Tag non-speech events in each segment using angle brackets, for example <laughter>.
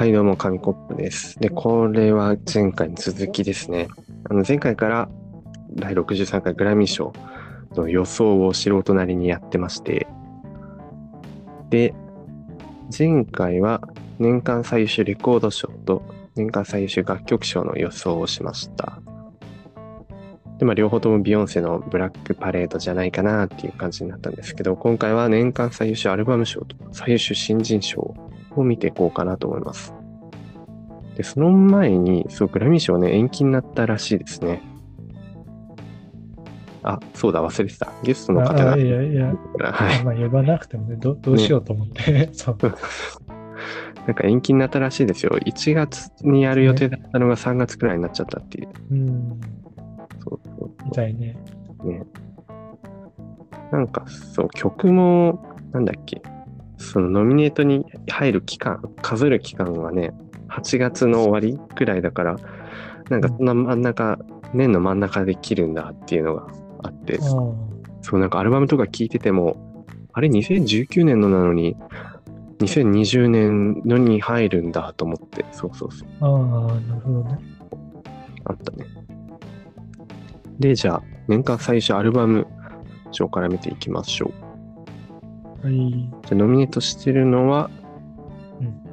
はい、どうも、紙コップです。で、これは前回に続きですね。あの前回から第63回グラミー賞の予想を素人なりにやってまして、で、前回は年間最優秀レコード賞と年間最優秀楽曲賞の予想をしました。で、まあ、両方ともビヨンセのブラックパレードじゃないかなっていう感じになったんですけど、今回は年間最優秀アルバム賞と最優秀新人賞を見ていこうかなと思います。で、その前に、そう、グラミー賞ね、延期になったらしいですね。あ、そうだ、忘れてた。ゲストの方が。あいやいや、はい。まあ呼ばなくてもね、どどうしようと思って、そう。<laughs> なんか延期になったらしいですよ。1月にやる予定だったのが3月くらいになっちゃったっていう。うん、そうそうみたいね。ね。なんかそう、曲も、なんだっけ、そのノミネートに入る期間、数える期間はね、8月の終わりくらいだから、なんかそんな真ん中、年の真ん中で切るんだっていうのがあって、あそう、なんかアルバムとか聴いてても、あれ2019年のなのに、2020年のに入るんだと思って、そうそうそう、あ、ああ、なるほどね。あったね。で、じゃあ、年間最優秀アルバム賞から見ていきましょう。はい。じゃあノミネートしてるのは、うん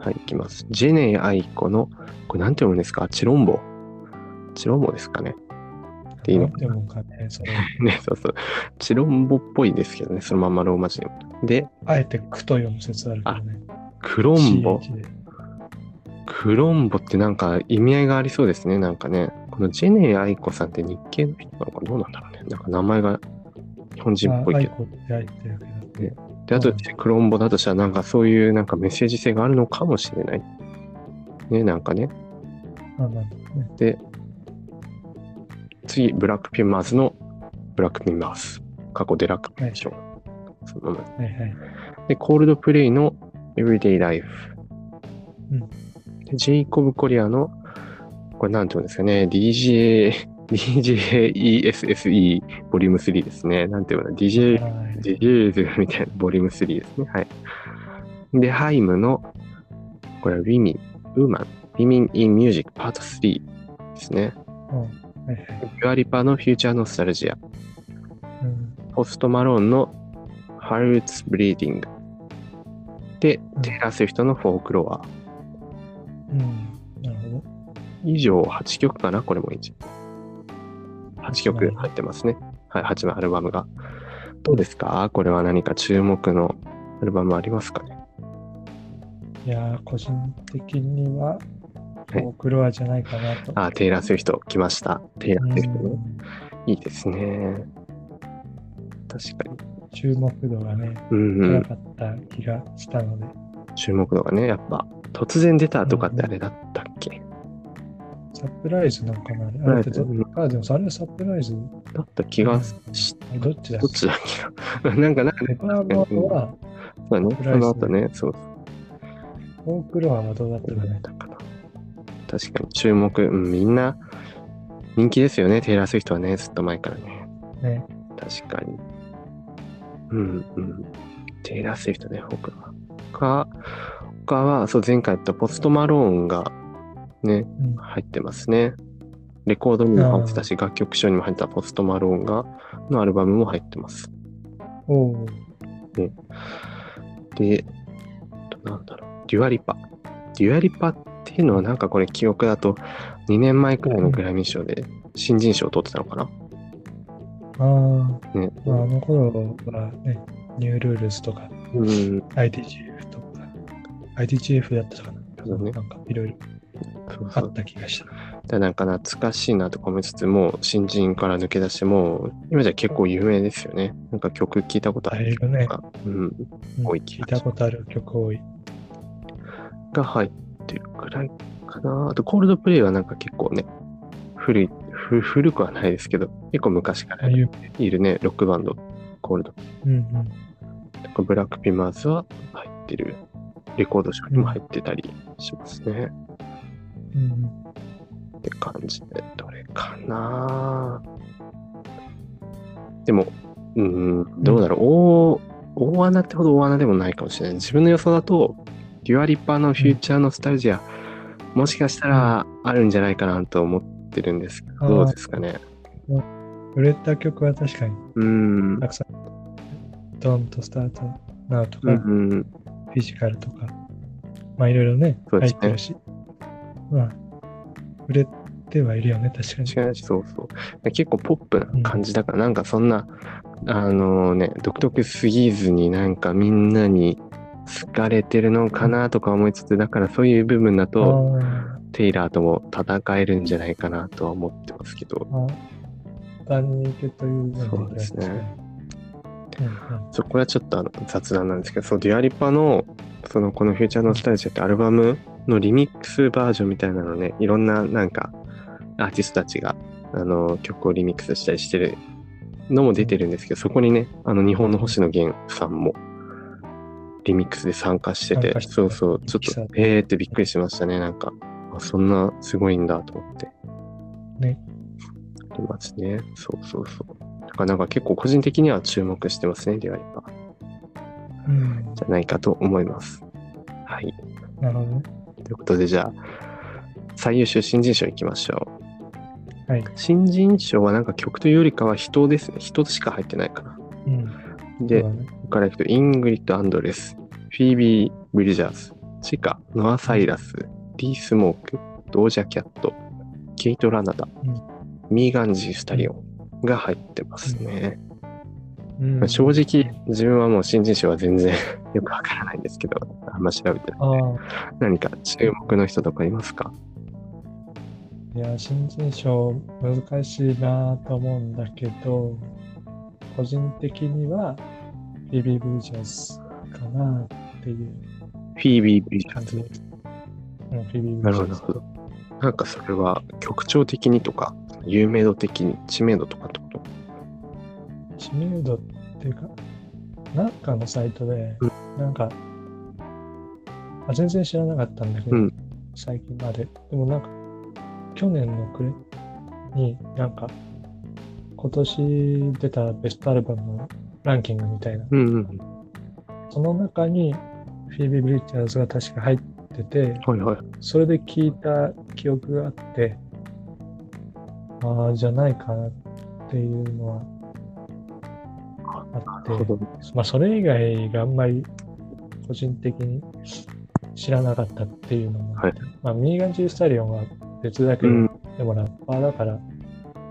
はい、いきます。ジェネイ・アイコの、これなんて読むんですか？チロンボ。チロンボですかね。ていいの？でもかね、それ、<laughs> ね、そうそう。チロンボっぽいですけどね、そのまんまローマ字で。で、あえてクと読む説あるけどね。クロンボ。クロンボってなんか意味合いがありそうですね、なんかね。このジェネイ・アイコさんって日系の人なのかどうなんだろうね。なんか名前が日本人っぽいけど。コって入ってるけど。で、あとクロンボだとしたらなんかそういうなんかメッセージ性があるのかもしれない。ね、なんかね。で、次、ブラックピンマーズのブラックピンマーズ。過去デラックでしょ。そのままはいはい。で、コールドプレイの Everyday Life。うんでジェイコブ・コリアの、これなんて言うんですかね、DJ、DJESSE ボリューム3ですね。なんていうの？DJ、はい。DJ みたいなボリューム3ですね。はい。で、ハイムの、これは Women、Woman、Women in Music Part 3ですね。ピュアリパのフューチャーノスタルジア。うんポストマローンの Hearts Bleeding。でうん、テイラー・スウィフトのフォークロア。うん。なるほど。以上8曲かな？これも一応。8曲入ってますね。はい、8枚アルバムが。どうですか？これは何か注目のアルバムありますかね？いやー、個人的には、はいフォークロアじゃないかなと。あ、テイラー・スウィフト来ました。テイラー・スウィフトいいですね。確かに。注目度がね、うんうん。高かった気がしたので、注目度がね、やっぱ、突然出たとかってあれだったっけ？サプライズなんかなあれってどあ、でもあれはサプライズ。だった気がし、あどっちだ？っどっちだっけ？な <laughs> なんか、なんか、けペパーバーは、そうだね。その後ね、そう。フォークロアはどうだったかな。確かに注目、うん、みんな人気ですよね、テイラー・スウィフトはね、ずっと前からね。ね。確かに。うんうん。テイラー・スウィフトね、僕は。他、他は、そう、前回言ったポスト・マローンがね、うん入ってますね。レコードにも入ってたし、楽曲賞にも入ったポスト・マローンが、のアルバムも入ってます。おおで、なんだろう、デュアリパ。デュアリパっていうのはなんかこれ記憶だと2年前くらいのグラミー賞で新人賞を取ってたのかな？あー、ね。まあ、あの頃はね、 New Rules とか、うん、 IDGAF とか、 IDGAF だったかな。ねなんかいろいろ。あった気がした。でなんか懐かしいなとか思いつつも、新人から抜け出しても、今じゃ結構有名ですよね。なんか曲聴いたことあるだいぶね、うん、うん多い聞いたことある曲多い。が入ってるくらいかな。あと、コールドプレイはなんか結構ね、古い、ふ古くはないですけど、結構昔からい、るね、ロックバンド、コールドうんうん。とかブラックピマーズは入ってる。レコード賞にも入ってたりしますね。うんうん、って感じで、どれかなでも、うん、どうだろう、大、大穴ってほど大穴でもないかもしれない。自分の予想だと、デュアリパのフューチャーノスタルジア、もしかしたらあるんじゃないかなと思ってるんですけど、どうですかね。売れた曲は確かにうん。たくさん。Don't Start Now とか、うんうん、フィジカルとか、まあいろいろね、ね入ってるし。まあ、売れてはいるよね、確かに。確かにそうそう。結構ポップな感じだから、なんかそんな、あのね、独特すぎずになんかみんなに好かれてるのかなとか思いつつ、だからそういう部分だと、あテイラーとも戦えるんじゃないかなとは思ってますけど、ーあー、万人受けというそうですね。うんうん。そうこれはちょっとあの雑談なんですけど、そう、デュアリパの、そのこのフューチャーノスタルジアってアルバムのリミックスバージョンみたいなのね、いろんななんかアーティストたちがあの曲をリミックスしたりしてるのも出てるんですけど、そこにね、あの日本の星野源さんもリミックスで参加しててそうそう、ちょっとえーってびっくりしましたね、なんか、あそんなすごいんだと思って。ね。ありますね。そうそうそう。だからなんか結構個人的には注目してますね、デュアリパ。うんじゃないかと思います。はい。なるほどね。ということで、じゃあ、最優秀新人賞いきましょう。はい。新人賞はなんか曲というよりかは人ですね。人しか入ってないかな。うん。で、ねここからいくと、イングリッド・アンドレス、フィービー・ブリジャーズ、チカ、ノア・サイラス、ディー・スモーク、ドージャ・キャット、ケイト・ラナダ、うんミーガンジー・スタリオンが入ってますね。うんまあ正直、自分はもう新人賞は全然 <laughs> よくわからないんですけど、あんま調べてない。何か注目の人とかいますか？いや、新人賞難しいなと思うんだけど、個人的には、ビビブリジャーズかなっていうフィービー・ブリジャーズ。うん、フィビブなリジャーズ。るほどなるほど。なんかそれは曲調的にとか、有名度的に、知名度とかと知名度っていうか、なんかのサイトでう、なんか、あ全然知らなかったんだけど、うん最近まで。でもなんか、去年の暮れになんか、今年出たベストアルバムのランキングみたいな、うんうん。その中にフィービー・ブリッチャーズが確か入ってて、はいはい。それで聞いた記憶があって、ああ、じゃないかなっていうのはあって。まあ、それ以外があんまり個人的に知らなかったっていうのもあって、まあ、ミーガン・ジー・スタリオンは別だけど、うん。でもラッパーだから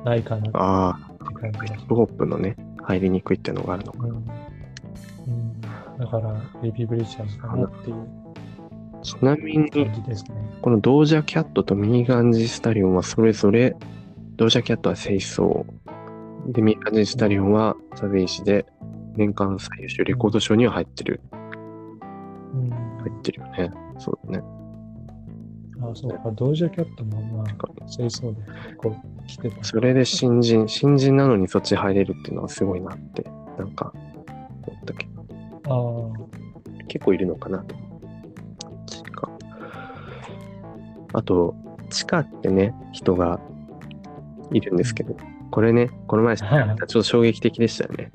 ないかなってあ感じあ、ヒがップホップのね、入りにくいってのがあるのか。うんうん、だから、ベビー・ブリッチャーズかなっていうちなみに。このドージャキャットとミーガンジスタリオンはそれぞれ、ドージャキャットは清掃、で、ミーガンジスタリオンはサベイシで、年間最優秀レコード賞には入ってる。うん、入ってるよね。そうだね。あそうか、ドージャキャットもまあ、清掃で結構来てた。それで新人、新人なのにそっち入れるっていうのはすごいなって、なんか、思ったけど、あ結構いるのかな？と。チカ。あと、チカってね、人がいるんですけど、これね、この前、ちょはいっと衝撃的でしたよね。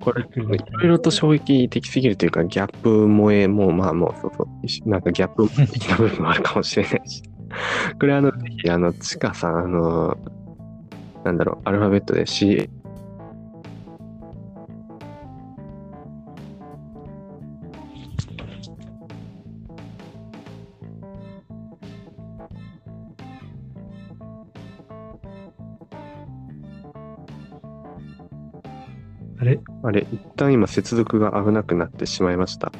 これ、いろいろと衝撃的すぎるというか、ギャップ萌えも、まあもう、そうそう、なんかギャップ的な部分もあるかもしれないし。<laughs> これ、あの、ぜひ、あの、チカさん、あの、なんだろう、アルファベットで C、あれ？あれ、一旦今接続が危なくなってしまいました。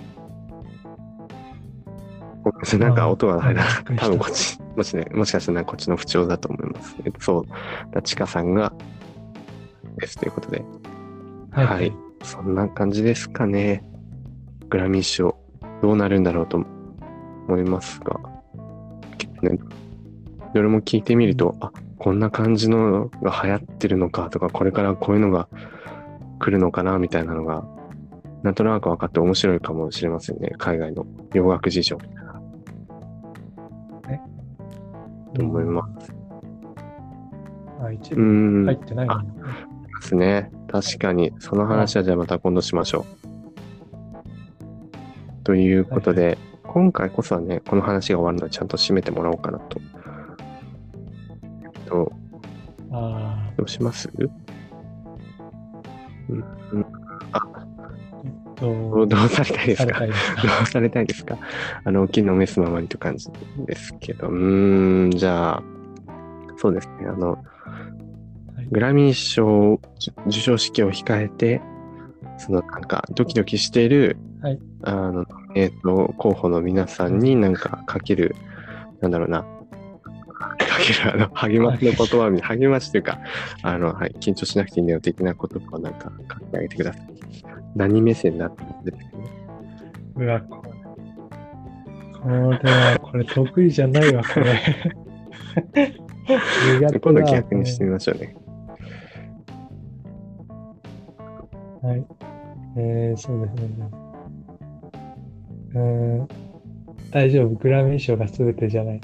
ごめんなさい。なんか音が入らな。あびっくりした。多分こっち、もしね、もしかしたらこっちの不調だと思います。えっと、そう、だちかさんが、ですということで、はい。そんな感じですかね。グラミー賞、どうなるんだろうと思いますが、結構ね、どれも聞いてみると、あ、こんな感じのが流行ってるのかとか、これからこういうのが来るのかなみたいなのが、なんとなく分かって面白いかもしれませんね。海外の洋楽事情みたいな。ねと思います。あ、一う部ん。入ってないですね。確かに、その話はじゃあまた今度しましょう。ということで、今回こそはね、この話が終わるのでちゃんと締めてもらおうかなと。えっと、あどうします？うん、うんあ、どと、うどうされたいですか？どうされたいですか？あの、昨日メスままにという感じですけど、うーん、じゃあ、そうですね、あの、はい。グラミー賞授賞式を控えて、そのなんかドキドキしている、はい。あの、えっ、と、候補の皆さんになんかかける、なんだろうな、かける、あの、励ましの言葉み励ましというか、あの、はい、緊張しなくていいんだよ的な言葉をなんか書いてあげてください。何目線だったんですか。うわ、これ。これ、得意じゃないわ、これ。今度逆にしてみましょうね。はい。えー、そうですね。うーん、大丈夫。グラミー賞が全てじゃない。